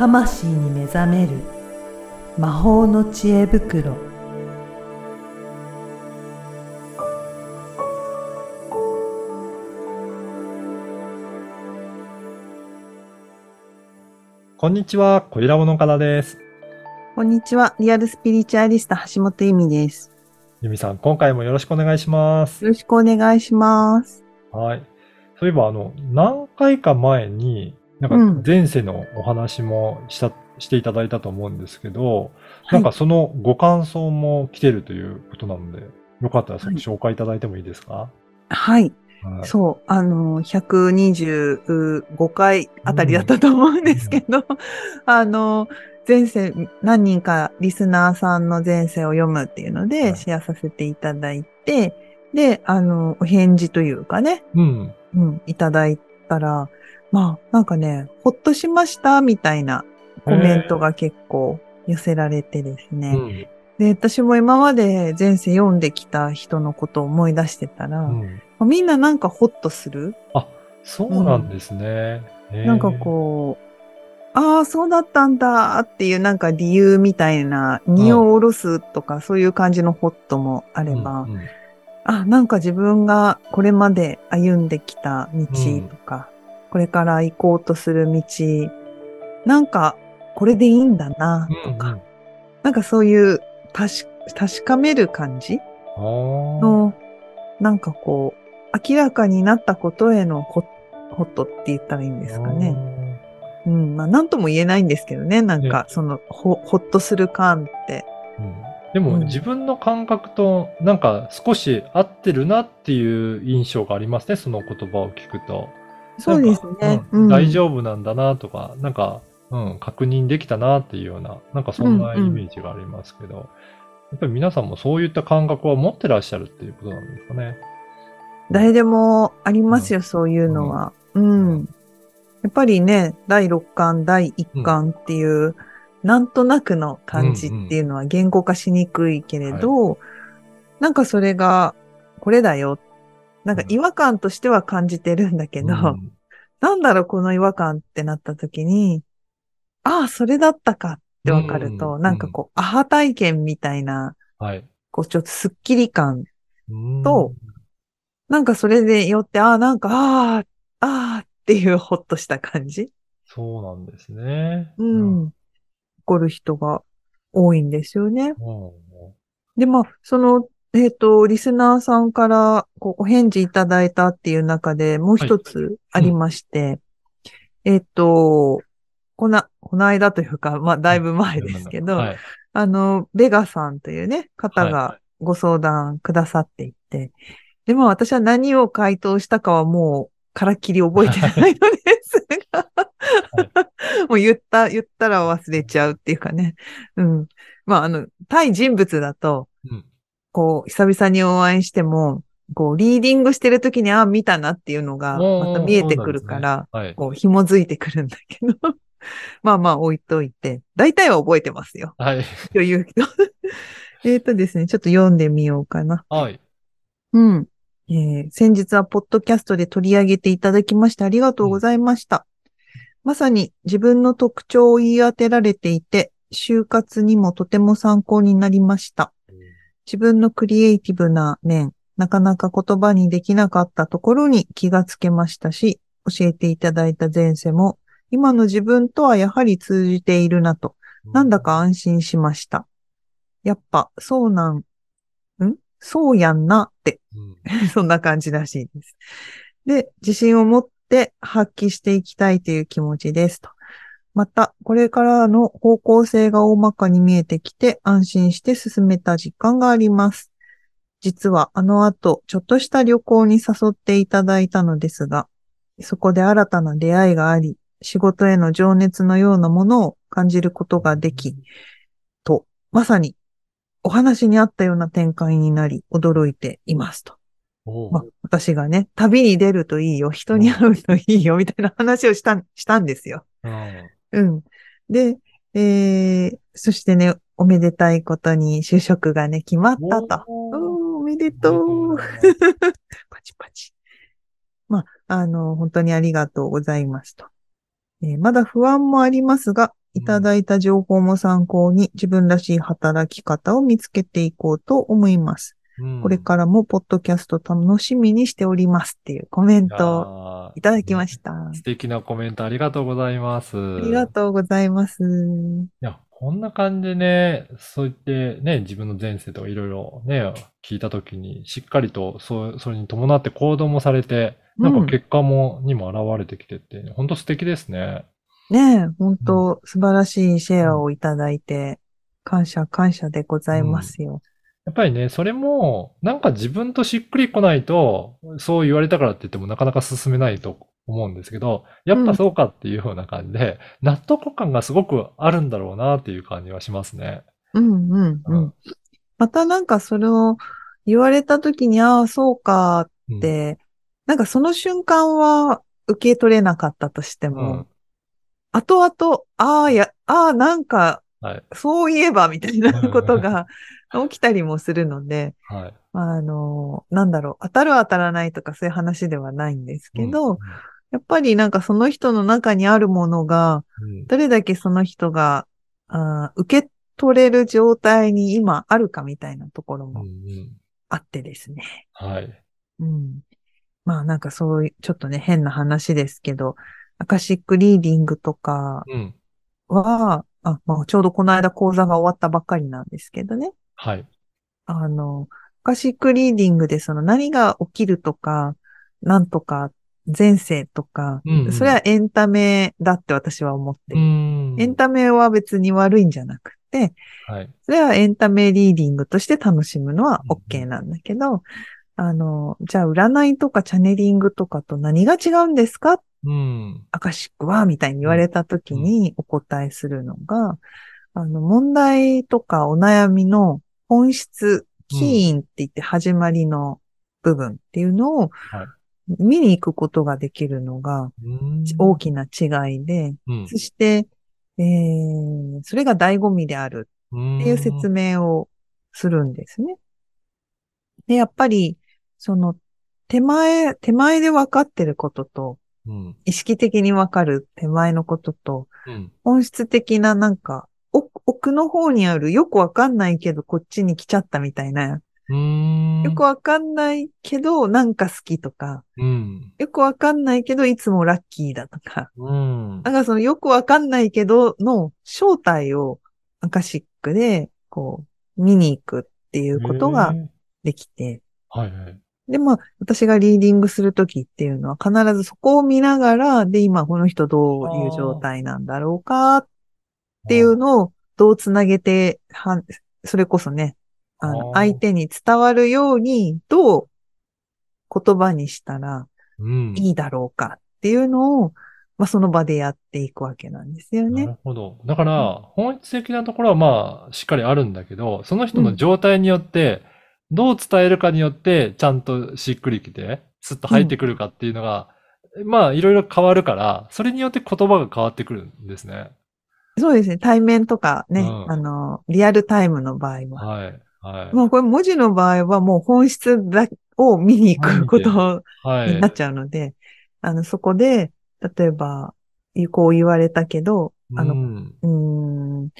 魂に目覚める魔法の知恵袋こんにちは、小平物からです。こんにちは。リアルスピリチュアリスト橋本由美です。ゆみさん、今回もよろしくお願いします。よろしくお願いします。はい。そういえば、あの、何回か前に、なんうん。か前世のお話もした、していただいたと思うんですけど、はい。なんかそのご感想も来てるということなので、よかったらはい。紹介いただいてもいいですか、はい。はい、そう。あの、125回あたりだったと思うんですけど、あの、前世、何人かリスナーさんの前世を読むっていうのはい。で、シェアさせていただいて、で、あの、お返事というかね、うん。うん、いただいたら、まあ、なんかね、ほっとしました、みたいなコメントが結構寄せられてですね。うん。で、私も今まで前世読んできた人のことを思い出してたら、うん。みんななんかホッとする？あ、そうなんですね。へーなんかこう、ああ、そうだったんだっていうなんか理由みたいな、荷を下ろすとかそういう感じのホッともあれば、うんうんあ、なんか自分がこれまで歩んできた道とか、これから行こうとする道、なんかこれでいいんだなとか、うんうんなんかそういう確確かめる感じの、なんかこう、明らかになったことへのホホットって言ったらいいんですかね。うん、まあ、なんとも言えないんですけどね。なんか、その、ほ、ほっとする感って。うんでも、うん自分の感覚となんか少し合ってるなっていう印象がありますね、その言葉を聞くと。そうですね。うん。大丈夫なんだなとか、なんか、うん、確認できたなっていうような、なんかそんなイメージがありますけど、やっぱり皆さんもそういった感覚を持ってらっしゃるっていうことなんですかね。誰でもありますよ、そういうのは。うん。やっぱりね、第6巻、第1巻っていう、なんとなくの感じっていうのは言語化しにくいけれど、なんかそれが、これだよ。なんか違和感としては感じてるんだけど、うんなんだろう、この違和感ってなった時に、ああ、それだったかってわかると、うんなんかこう、アハ体験みたいな、はい。こう、ちょっとスッキリ感、うんとなんかそれでよって、ああ、なんか、ああ、ああっていうほっとした感じそうなんですね。ううんん。起こる人が多いんですよね。うんで、まあ、その、えっ、と、リスナーさんから、こう、お返事いただいたっていう中でもう一つありまして、えっ、と、こな、この間というか、まあ、だいぶ前ですけど、はい。あの、ベガさんというね、方はがご相談くださっていて、で、まあ私は何を回答したかはもう、からっきり覚えてないのですが、もう言った、言ったら忘れちゃうっていうかね。うん。まああの、対人物だと、うんこう、久々にお会いしても、こう、リーディングしてる時に、あ、見たなっていうのが、また見えてくるから、はい。こう、紐づいてくるんだけど、まあまあ置いといて、大体は覚えてますよ。はい。というけど。えっとですね、ちょっと読んでみようかな。はい。うん。えー先日はポッドキャストで取り上げていただきましてありがとうございました。まさに自分の特徴を言い当てられていて、就活にもとても参考になりました。自分のクリエイティブな面、なかなか言葉にできなかったところに気がつけましたし、教えていただいた前世も、今の自分とはやはり通じているなと、なんだか安心しました。やっぱ、そうなん、ん？そうやんなって、うん。そんな感じらしいです。で、自信を持って発揮していきたいという気持ちですと。また、これからの方向性が大まかに見えてきて安心して進めた実感があります。実はあの後、ちょっとした旅行に誘っていただいたのですが、そこで新たな出会いがあり、仕事への情熱のようなものを感じることができ、と、まさにお話にあったような展開になり、驚いていますと。まあ、私がね、旅に出るといいよ、人に会うといいよ、みたいな話をした、したんですよ。うんうん。で、えー、そしてね、おめでたいことに就職がね、決まったと。おおめでとう。パチパチ。まあ、あの、本当にありがとうございますと。えーまだ不安もありますが、いただいた情報も参考に自分らしい働き方を見つけていこうと思います。うんこれからもポッドキャスト楽しみにしておりますっていうコメントをーいただきました。あ素敵なコメントありがとうございます。りがとうございます。いや、こんな感じでね、そう言ってね、自分の前世とかいろいろね、聞いたときに、しっかりと、そう、それに伴って行動もされて、なんうんか結果も、にも現れてきてって、本当素敵ですね。ねえ、本当素晴らしいシェアをいただいて、感謝感謝でございますよ。やっぱりね、それも、なんか自分としっくりこないと、そう言われたからって言ってもなかなか進めないと思うんですけど、やっぱそうかっていうような感じで、納得感がすごくあるんだろうなっていう感じはしますね。うんうんううんん。またなんかそれを言われた時に、ああ、そうかうんって、なんかその瞬間は受け取れなかったとしてうもん、後々、ああ、や、ああ、なんか、はい。そういえば、みたいなことが起きたりもするので、はい。あの、なんだろう、当たる当たらないとかそういう話ではないんですけど、うんやっぱりなんかその人の中にあるものが、うんどれだけその人が、あー受け取れる状態に今あるかみたいなところもうんうんあってですね。はい。うん。まあなんかそういう、ちょっとね、変な話ですけど、アカシックリーディングとかうん。は、あ、まあちょうどこの間講座が終わったばっかりなんですけどね。はい。あの、アカシックリーディングでその何が起きるとか、なんとか、前世とか、うんうんそれはエンタメだって私は思ってうる。ん。エンタメは別に悪いんじゃなくて、はい。それはエンタメリーディングとして楽しむのはうん OK なんだけど、あの、じゃあ占いとかチャネリングとかと何が違うんですかうん。アカシックはみたいに言われたときにお答えするのが、あの、問題とかお悩みの本質、起因って言って始まりの部分っていうのをはい。見に行くことができるのがうん。大きな違いで、うん。そして、えー、それが醍醐味であるっていう説明をするんですね。で、やっぱり、その、手前、手前で分かってることと、うん。意識的に分かる手前のことと、うん。本質的ななんか、奥奥の方にあるよくわかんないけどこっちに来ちゃったみたいな、うん。よくわかんないけどなんか好きとか、うん。よくわかんないけどいつもラッキーだとか、うん。なんかそのよくわかんないけどの正体をアカシックでこう見に行くっていうことができて、はいはい。で、まあ、私がリーディングするときっていうのは必ずそこを見ながら、で、今この人どういう状態なんだろうかっていうのをどうつなげて、はそれこそね、あの、相手に伝わるように、どう言葉にしたらうん。いいだろうかっていうのを、まあ、その場でやっていくわけなんですよなね。るほど。だから、本質的なところはまあ、しっかりあるんだけど、その人の状態によって、どう伝えるかによって、ちゃんとしっくりきて、スッと入ってくるかっていうのが、まあ、いろいろ変わるから、それによって言葉が変わってくるんですね。そうですね。対面とかね、うんあの、リアルタイムの場合は。はい。はい。もうこれ文字の場合はもう本質だを見に行くことはい。になっちゃうので、あの、そこで、例えば、こう言われたけど、あの、うんうーん、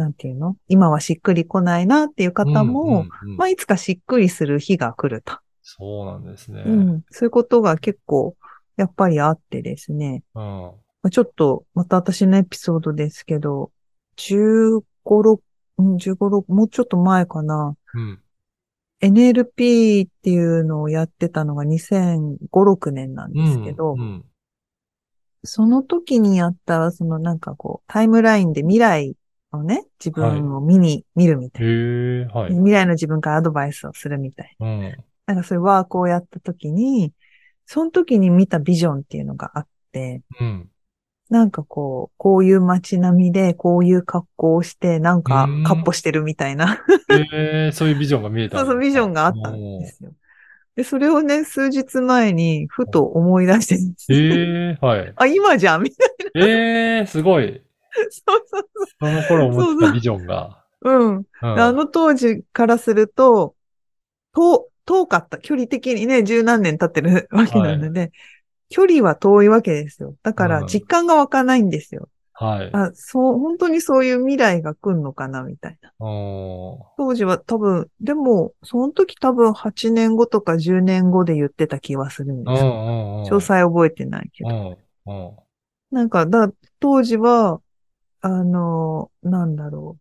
なんていうの？今はしっくりこないなっていう方も、うんうんうんまあ、いつかしっくりする日が来ると。そうなんですね。うん。そういうことが結構、やっぱりあってですね。うん。まあちょっと、また私のエピソードですけど、15、6、うん15、6、もうちょっと前かな。うん。NLP っていうのをやってたのが2005、6年なんですけど、うん。その時にやった、そのなんかこう、タイムラインで未来をね、自分を見に、見るみたいな。はい。未来の自分からアドバイスをするみたいうん。な。なんかそういうワークをやった時に、その時に見たビジョンっていうのがあって、うん。なんかこう、こういう街並みで、こういう格好をして、なんかうん、カッポしてるみたいな、へえ、そういうビジョンが見えたそうそう、ビジョンがあったんですよ。で、それをね、数日前に、ふと思い出してるんですえ、はい。あ、今じゃんみたいええ、すごい。な。そうそうその頃思ってたビジョンが。うん。うんあの当時からすると、遠、遠かった。距離的にね、十何年経ってるわけなので、距離は遠いわけですよ。だかうんら実感が湧かないんですよ。はい。あ、そう、本当にそういう未来が来るのかな、みたいな。当時は多分、でも、その時多分8年後とか10年後で言ってた気はするんうんですよ。うんうん。詳細覚えてないけど。うんうん。なんか、だ、当時は、あの、なんだろ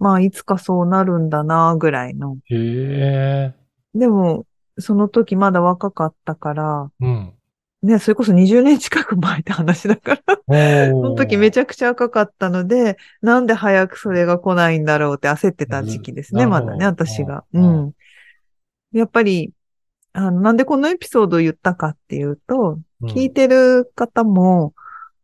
う。まあ、いつかそうなるんだな、ぐらいの。へえ。でも、その時まだ若かったから、うん。ね、それこそ20年近く前って話だから、その時めちゃくちゃ赤かったので、なんで早くそれが来ないんだろうって焦ってた時期ですね、まだね、私が。ううんん。やっぱり、あの、なんでこのエピソードを言ったかっていうと、うん聞いてる方も、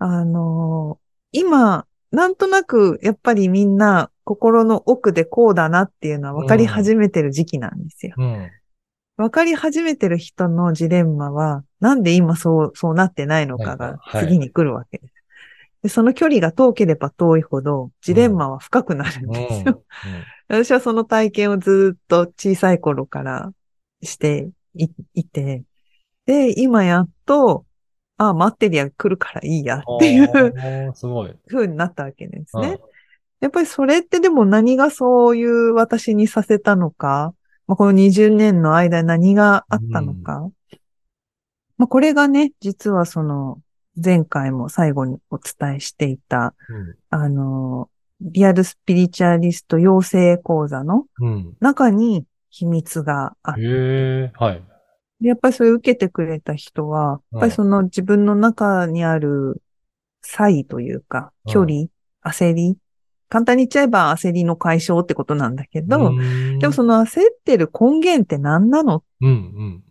あの今、なんとなく、やっぱりみんな心の奥でこうだなっていうのは分かり始めてる時期なんですよ。うん。分かり始めてる人のジレンマは、なんで今そう、そうなってないのかがはい次に来るわけです。でその距離が遠ければ遠いほど、ジレンマは深くなるんですよ。私はその体験をずっと小さい頃からしていいて、で、今やっと、ああ、待ってりゃ来るからいいやっていうう。すごい。風になったわけですね。やっぱりそれってでも何がそういう私にさせたのか、まあ、この20年の間に何があったのか？まあ、これがね、実はその前回も最後にお伝えしていた、うんあの、リアルスピリチュアリスト養成講座のうん。中に秘密があって。はい。でやっぱりそれを受けてくれた人は、やっぱりその自分の中にある差異というか、うん距離、焦り、簡単に言っちゃえば焦りの解消ってことなんだけど、でもその焦ってる根源って何なの？うんうん。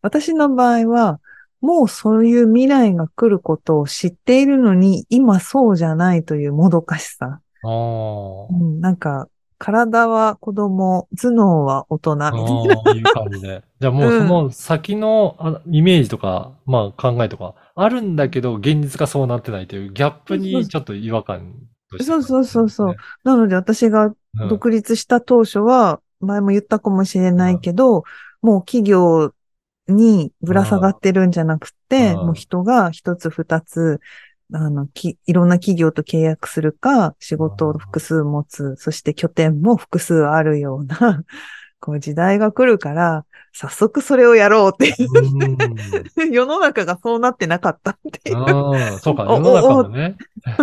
私の場合は、もうそういう未来が来ることを知っているのに、今そうじゃないというもどかしさ。うん、なんか、体は子供、頭脳は大人。みたいな。ああ、いう感じで。じゃあもうその先のあイメージとか、まあ考えとかあるんだけど、現実がそうなってないというギャップにちょっと違和感として。そうそうそうそう。ね。なので私がうん独立した当初は、前も言ったかもしれないけど、もう企業にぶら下がってるんじゃなくて、うん。もう人が一つ二つ、あの、き、いろんな企業と契約するか、仕事を複数持つ、そして拠点も複数あるような、こう時代が来るから、早速それをやろうっていう、世の中がそうなってなかったっていう。そうか、お世の中もね、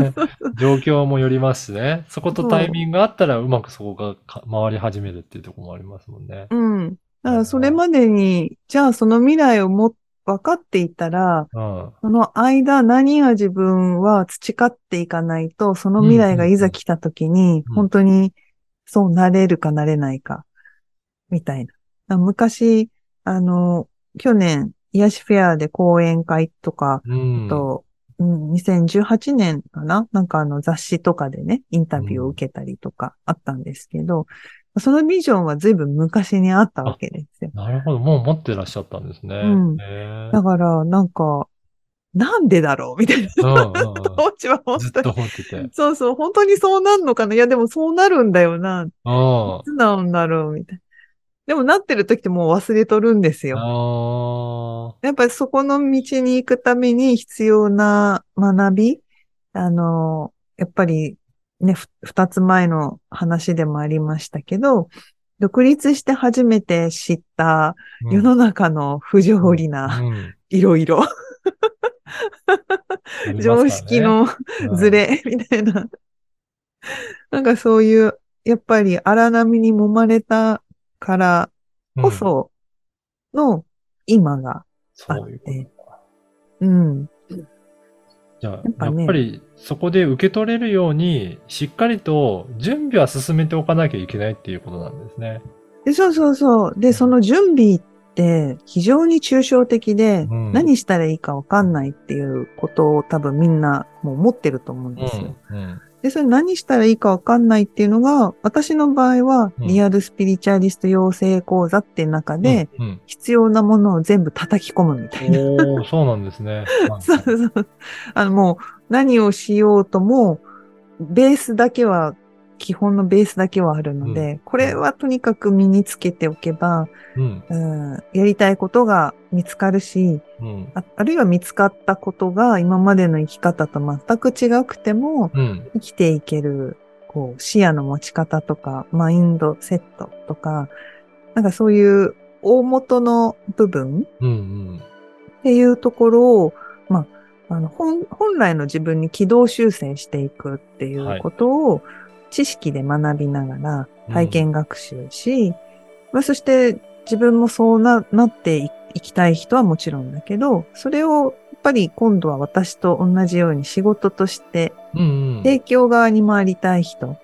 状況もよりますしね。そことタイミングがあったらうまくそこがか回り始めるっていうところもありますもんね。うん。だからそれまでに、じゃあその未来をも分かっていたら、うん。その間何が自分は培っていかないと、その未来がいざ来た時にうん、本当にそうなれるかなれないか、みたいな。昔、あの、去年、癒しフェアで講演会とか、うん。と、うん、2018年かな？なんかあの雑誌とかでね、インタビューを受けたりとかあったんですけど、そのビジョンは随分昔にあったわけですよ。なるほど。もう持ってらっしゃったんですね。うんだから、なんか、なんでだろうみたいな。当時は本当に。そうそう、本当にそうなんのかないや、でもそうなるんだよな。うん。いつなんだろうみたいな。でもなってる時ってもう忘れとるんですよ。あやっぱりそこの道に行くために必要な学び、あの、やっぱりね、ふ二つ前の話でもありましたけど、独立して初めて知ったー世の中の不条理なうん。いろいろ、常識のずれみたいな。なんかそういう、やっぱり荒波に揉まれたからうん。こその今があっそういうことて。うん。じゃあ、やっぱねやっぱりそこで受け取れるように、しっかりと準備は進めておかなきゃいけないっていうことなんですね。でそうそうそう。で、その準備って非常に抽象的で、うん何したらいいかわかんないっていうことを多分みんなもう持ってると思うんですよ。うん。うん。で、それ何したらいいかわかんないっていうのが、私の場合は、うんリアルスピリチュアリスト養成講座っていう中で、うん、必要なものを全部叩き込むみたいな。うん。おー、そうなんですね。はいそうそう。あの、もう、何をしようとも、ベースだけは基本のベースだけはあるので、うんこれはとにかく身につけておけば、うん。うん、やりたいことが見つかるし、うん。ああるいは見つかったことが今までの生き方と全く違くても、うん。生きていける、こう、視野の持ち方とか、マインドセットとか、なんかそういう大元の部分。っていうところを、まあ、あの、本、本来の自分に軌道修正していくっていうことを、知識で学びながら体験学習し、まあ、そして自分もそうな、なっていいきたい人はもちろんだけど、それをやっぱり今度は私と同じように仕事としてうん。うん。提供側に回りたい人、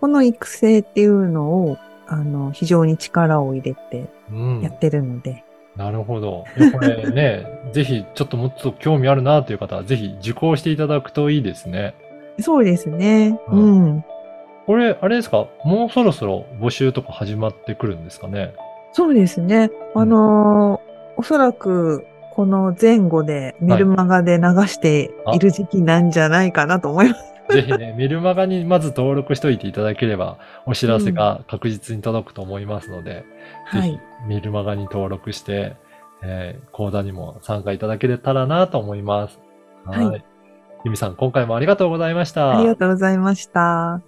この育成っていうのを、あの、非常に力を入れてうんやってるので、なるほど。これね、ぜひちょっともっと興味あるなという方は、ぜひ受講していただくといいですね。そうですね。ううんん。これ、あれですか？もうそろそろ募集とか始まってくるんですかね？そうですね。あのーおそらく、この前後でメルマガで流している時期なんじゃないかなと思います。ぜひね、メルマガにまず登録しておいていただければ、お知らせが確実に届くと思いますので、ぜひはい。メルマガに登録して、えー講座にも参加いただけたらなと思います。はい。はいゆみさん、今回もありがとうございました。ありがとうございました。